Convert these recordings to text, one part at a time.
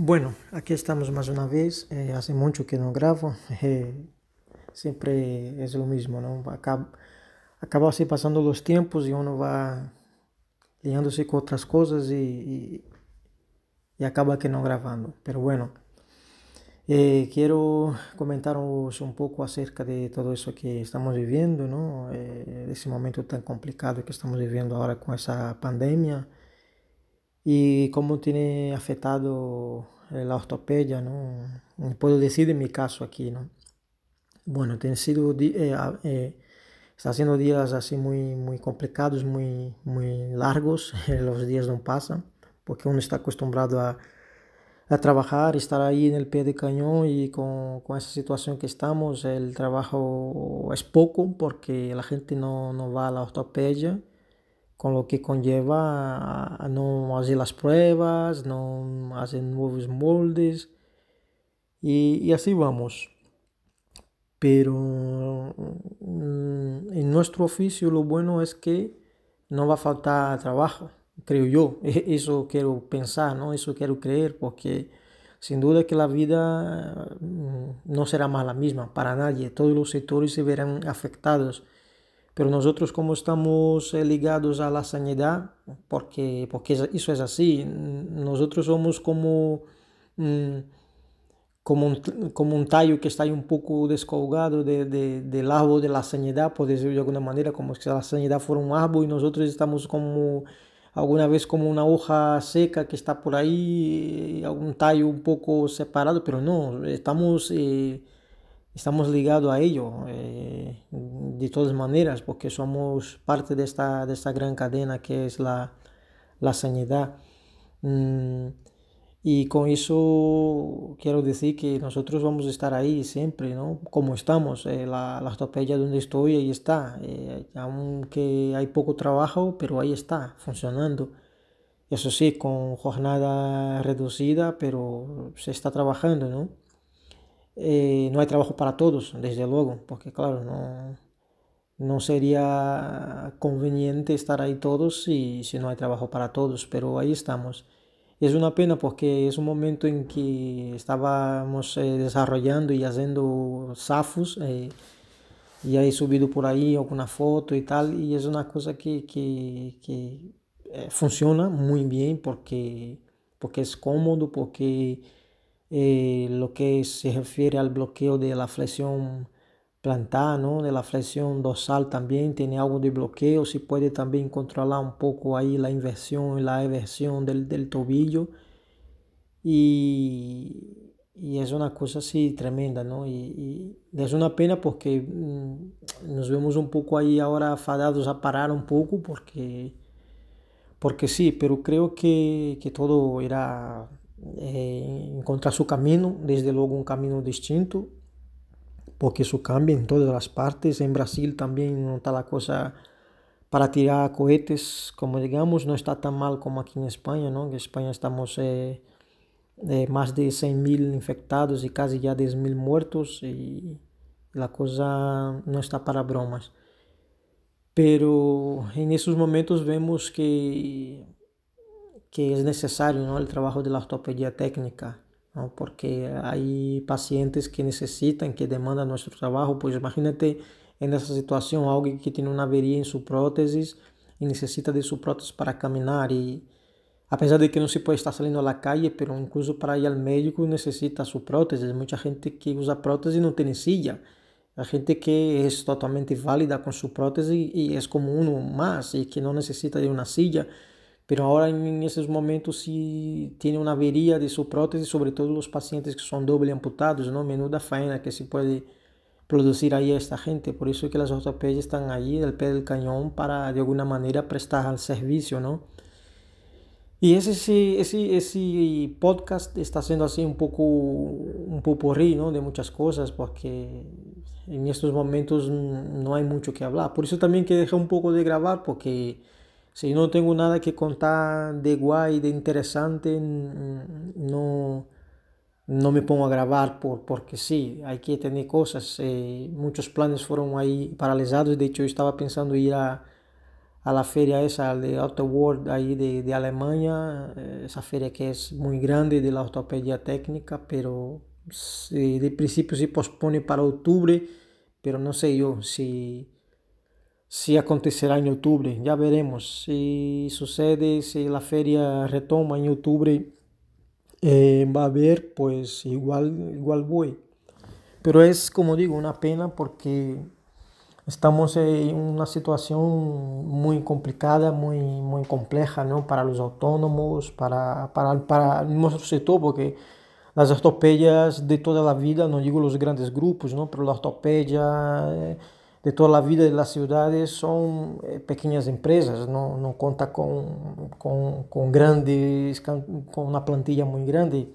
Bueno, aquí estamos más una vez. Eh, hace mucho que no grabo. Eh, siempre es lo mismo, ¿no? Acaba, acaba así pasando los tiempos y uno va liándose con otras cosas y, y, y acaba que no grabando. Pero bueno, eh, quiero comentaros un poco acerca de todo eso que estamos viviendo, ¿no? Eh, ese momento tan complicado que estamos viviendo ahora con esa pandemia y cómo tiene afectado eh, la ortopedia, ¿no? Puedo decir en mi caso aquí, ¿no? Bueno, tiene sido, eh, eh, está haciendo días así muy, muy complicados, muy, muy largos, los días no pasan, porque uno está acostumbrado a, a trabajar, estar ahí en el pie de cañón y con, con, esa situación que estamos, el trabajo es poco porque la gente no, no va a la ortopedia con lo que conlleva a no hacer las pruebas, no hacer nuevos moldes y, así vamos. Pero mm, en nuestro oficio lo bueno es que no va a faltar trabajo, creo yo. Eso quiero pensar, ¿no? Eso quiero creer, porque sin duda que la vida mm, no será más la misma para nadie. Todos los sectores se verán afectados pero nosotros como estamos eh, ligados a la sanidad, porque, porque eso es así, nosotros somos como, mm, como, un, como un tallo que está ahí un poco descolgado de, de, del árbol de la sanidad, por decirlo de alguna manera, como si la sanidad fuera un árbol y nosotros estamos como alguna vez como una hoja seca que está por ahí, un tallo un poco separado, pero no, estamos... Eh, estamos ligados a ello eh, de todas maneras porque somos parte de esta, de esta gran cadena que es la, la sanidad. Mm, y con eso quiero decir que nosotros vamos a estar ahí siempre, ¿no? Como estamos, eh, la, la ortopedia donde estoy, ahí está. Eh, aunque hay poco trabajo, pero ahí está, funcionando. Eso sí, con jornada reducida, pero se está trabajando, ¿no? Eh, no hay trabajo para todos, desde luego, porque claro, no, no sería conveniente estar ahí todos si, si no hay trabajo para todos, pero ahí estamos. Es una pena porque es un momento en que estábamos eh, desarrollando y haciendo SAFUS eh, y he subido por ahí alguna foto y tal y es una cosa que, que, que eh, funciona muy bien porque, porque es cómodo, porque eh, lo que se refiere al bloqueo de la flexión plantar, ¿no? de la flexión dorsal también tiene algo de bloqueo, se puede también controlar un poco ahí la inversión y la eversión del, del tobillo y, y, es una cosa así tremenda, ¿no? Y, y es una pena porque mmm, nos vemos un poco ahí ahora afadados a parar un poco porque, porque sí, pero creo que, que todo irá é, encontrar seu caminho, desde logo um caminho distinto, porque isso cambia em todas as partes. Em Brasil também não está a coisa para tirar cohetes, como digamos, não está tão mal como aqui em Espanha, não? Em Espanha estamos é, é, mais de 100 mil infectados e quase já 10 mil mortos e a coisa não está para bromas. Pero em esses momentos vemos que que es necesario ¿no? el trabajo de la ortopedia técnica, ¿no? porque hay pacientes que necesitan, que demandan nuestro trabajo, pues imagínate en esa situación alguien que tiene una avería en su prótesis y necesita de su prótesis para caminar y a pesar de que no se puede estar saliendo a la calle, pero incluso para ir al médico necesita su prótesis. Mucha gente que usa prótesis no tiene silla. Hay gente que es totalmente válida con su prótesis y es como uno más y que no necesita de una silla. Pero ahora en esos momentos si tiene una avería de su prótesis, sobre todo los pacientes que son doble amputados, ¿no? Menuda faena que se puede producir ahí a esta gente. Por eso es que las ortopedias están allí al pie del cañón para de alguna manera prestar al servicio, ¿no? Y ese, ese, ese podcast está siendo así un poco un popurrí, ¿no? De muchas cosas, porque en estos momentos no hay mucho que hablar. Por eso también que dejé un poco de grabar, porque si no tengo nada que contar de guay, de interesante, no, no me pongo a grabar por, porque sí, hay que tener cosas. Eh, muchos planes fueron ahí paralizados. De hecho, yo estaba pensando ir a, a la feria esa de Auto World ahí de, de Alemania, eh, esa feria que es muy grande de la ortopedia técnica, pero de principio se pospone para octubre, pero no sé yo si, si acontecerá en octubre, ya veremos. Si sucede, si la feria retoma en octubre, eh, va a haber, pues igual, igual voy. Pero es, como digo, una pena porque estamos en una situación muy complicada, muy, muy compleja ¿no? para los autónomos, para, para, para nuestro sector, porque las ortopedias de toda la vida, no digo los grandes grupos, ¿no? pero la ortopedia eh, de toda la vida de las ciudades son eh, pequeñas empresas, no, no cuenta con, con, con, grandes, con una plantilla muy grande,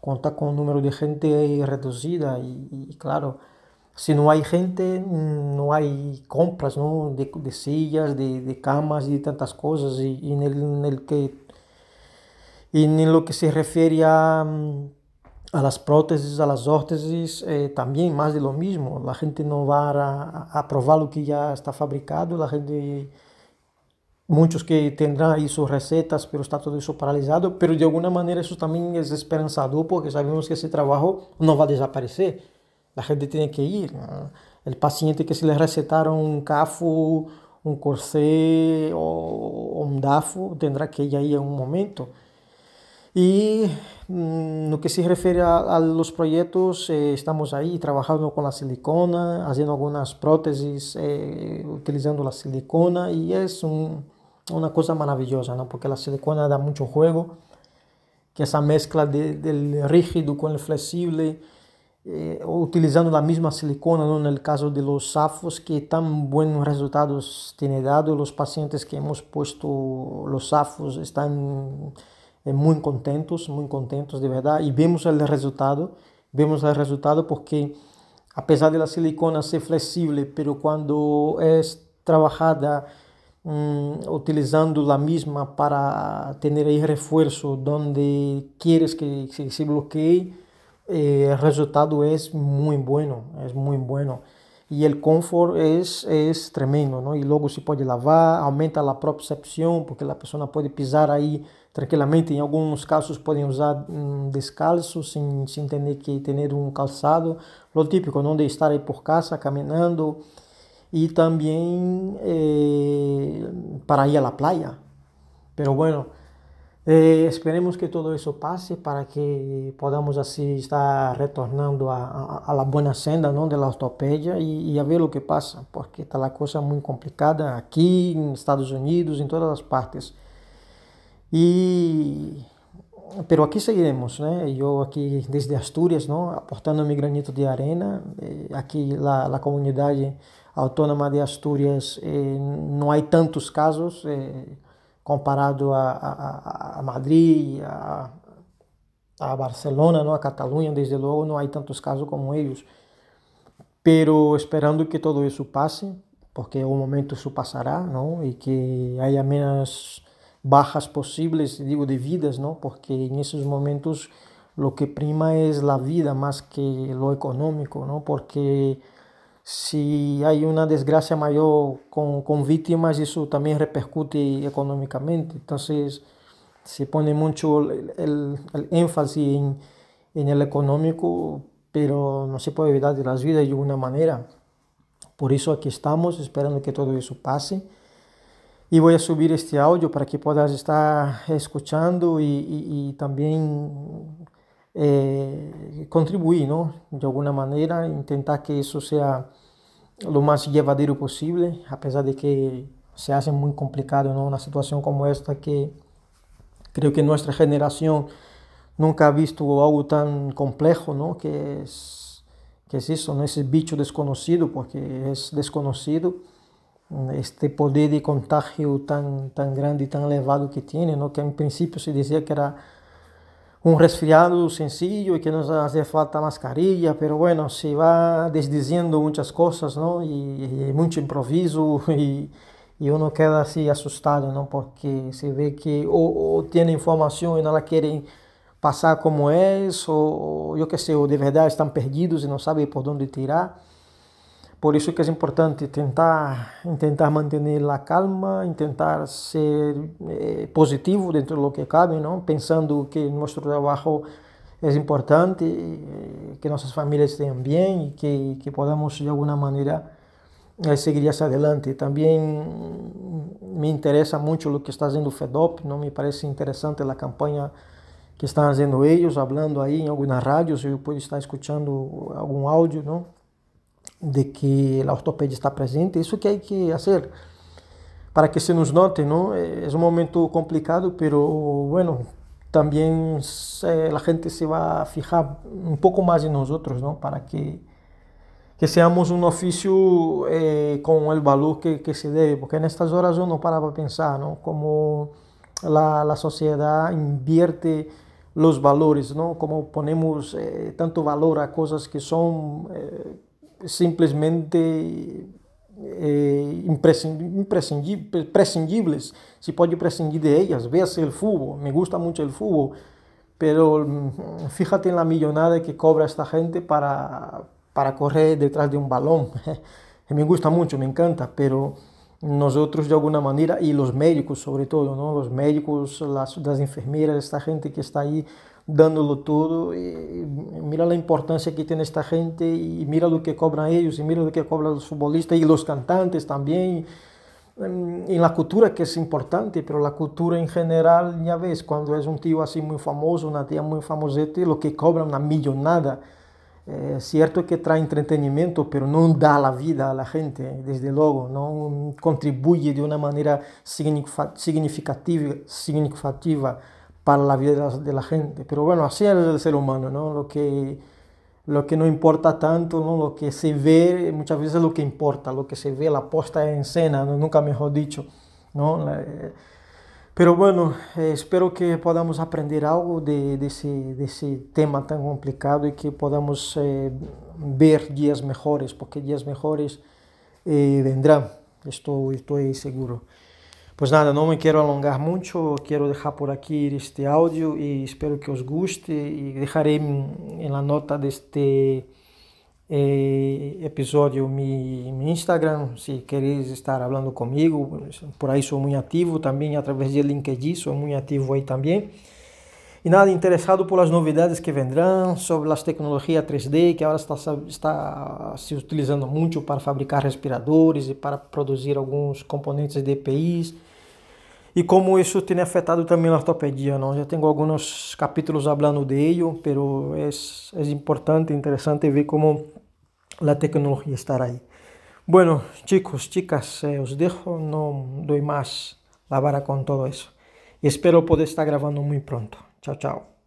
cuenta con un número de gente reducida y, claro, si no hay gente, no hay compras ¿no? De, de sillas, de, de, camas y tantas cosas. Y, en, el, que, en lo que se refiere a a las prótesis, a las órtesis, eh, también más de lo mismo. La gente no va a, a, probar lo que ya está fabricado, la gente, muchos que tendrán ahí sus recetas, pero está todo eso paralizado, pero de alguna manera eso también es esperanzador porque sabemos que ese trabajo no va a desaparecer. La gente tiene que ir. El paciente que se le recetaron un CAFO, un corsé o, un DAFO, tendrá que ir ahí en un momento. Y mm, no que se refiere a, a los proyectos, eh, estamos ahí trabajando con la silicona, haciendo algunas prótesis eh, utilizando la silicona y es un, una cosa maravillosa, ¿no? porque la silicona da mucho juego, que esa mezcla de, del rígido con el flexible, eh, utilizando la misma silicona, ¿no? en el caso de los SAFOS, que tan buenos resultados tiene dado, los pacientes que hemos puesto los SAFOS están é, muito contentos, muito contentos de verdade, e vemos o resultado, vemos o resultado porque apesar da silicona ser flexível, pero quando é trabalhada um, utilizando a mesma para ter aí reforço onde quieres que, que se bloqueie, eh, o resultado é muito bueno, é muito bueno. E o confort é, é tremendo, não? E logo se pode lavar, aumenta a propriocepção, porque a pessoa pode pisar aí tranquilamente. Em alguns casos podem usar um, descalço, sem, sem ter que ter um calçado. Lo típico, não de estar aí por casa caminhando. E também eh, para ir à praia. Pero bueno, eh, esperemos que todo isso passe para que podamos assim estar retornando a, a, a la buena senda não, de la ortopedia e, e, a ver o que passa, porque está a coisa muito complicada aqui, nos Estados Unidos, em todas as partes. Y, pero aquí seguiremos, ¿no? yo aquí desde Asturias, ¿no? aportando mi granito de arena, eh, aquí la, la, comunidad autónoma de Asturias eh, no hay tantos casos eh, comparado a, a, a Madrid, a, a, Barcelona, ¿no? a Cataluña, desde luego no hay tantos casos como ellos, pero esperando que todo eso pase, porque un momento eso pasará, ¿no? y que haya menos bajas posibles, digo, de vidas, ¿no? Porque en esos momentos lo que prima es la vida más que lo económico, ¿no? Porque si hay una desgracia mayor con, con víctimas, eso también repercute económicamente. Entonces, se pone mucho el, el, el énfasis en, en, el económico, pero no se puede evitar de las vidas de alguna manera. Por eso aquí estamos, esperando que todo eso pase. E vou subir este áudio para que puedas estar escuchando e, e, e também eh, contribuir, ¿no? De alguma maneira, tentar que isso seja o mais llevadero possível, apesar de que se hace muito complicado, ¿no? Uma situação como esta que creio que nossa geração nunca ha visto algo tão complexo, ¿no? Que é que es isso, ¿no? esse bicho desconhecido, porque é desconhecido este poder de contagio tan, tan grande y tan elevado que tiene, ¿no? que en principio se decía que era un resfriado sencillo y que no hacía falta mascarilla, pero bueno, se va desdiciendo muchas cosas, ¿no? Y, y mucho improviso y, y, uno queda así asustado, ¿no? Porque se ve que o, o tiene información y no la quieren pasar como es, o yo qué sé, o de verdad están perdidos y no saben por dónde tirar. Por isso que é importante tentar, tentar manter a calma, tentar ser eh, positivo dentro do que cabe, não? pensando que nosso trabalho é importante, eh, que nossas famílias estejam bem e que, que podamos de alguma maneira eh, seguir hacia adelante. Também me interessa muito o que está fazendo o FEDOP, não me parece interessante a campanha que estão fazendo eles, falando aí em algumas rádios, eu posso estar escutando algum áudio, não? De que a ortopedia está presente, isso que hay que fazer para que se nos note, ¿no? Es un momento complicado, pero bueno, también eh, la gente se va a fijar un poco más en nosotros, ¿no? Para que, que seamos un oficio eh, con el valor que, que, se debe, porque en estas horas uno para para pensar, ¿no? Como la, la sociedad invierte los valores, ¿no? Como ponemos eh, tanto valor a cosas que son simplesmente eh, imprescindíveis, se pode prescindir de elas, véase o futebol, me gusta muito o futebol, pero mm, fíjate en la millonada que cobra esta gente para, para correr detrás de um balão, me gusta muito, me encanta, pero nosotros de alguna manera, y los médicos sobre todo, ¿no? los médicos, las, las enfermeras, esta gente que está ahí dándolo todo, y mira la importancia que tiene esta gente y mira lo que cobran ellos y mira lo que cobran los futbolistas y los cantantes también. En la cultura que es importante, pero la cultura en general, ya ves, cuando es un tío así muy famoso, una tía muy famosete, lo que cobran una millonada. É certo que traz entretenimento, mas não dá a vida à gente, desde logo, não contribui de uma maneira significativa, significativa para a vida da gente. Mas, bueno, assim é o ser humano, não? Lo que lo que não importa tanto, não? Lo que se vê, muitas vezes é lo que importa, lo que se vê, a posta em cena, ¿no? nunca melhor dicho, não? Pero bueno, eh, espero que podamos aprender algo de, desse, desse tema tão complicado e que podamos eh, ver dias melhores, porque dias melhores eh, vendrão, estou, estou seguro. Pues nada, não me quero alongar muito, quero deixar por aqui este áudio e espero que os guste e deixarei em la nota deste eh, episódio mi, mi, Instagram, si queréis estar hablando conmigo, por ahí soy muy activo, también a través de LinkedIn soy muy activo ahí también. E nada, interessado por las novidades que vendrão, sobre as tecnologias 3D, que agora está, está se utilizando muito para fabricar respiradores e para produzir alguns componentes de EPIs. E como isso tem afetado também a ortopedia, não? Já tenho alguns capítulos falando de ello, pero é, é importante, interessante ver como la tecnología estará ahí. Bueno, chicos, chicas, eh, os dejo, no doy más la vara con todo. Y espero poder estar grabando muy pronto. Tchau, tchau.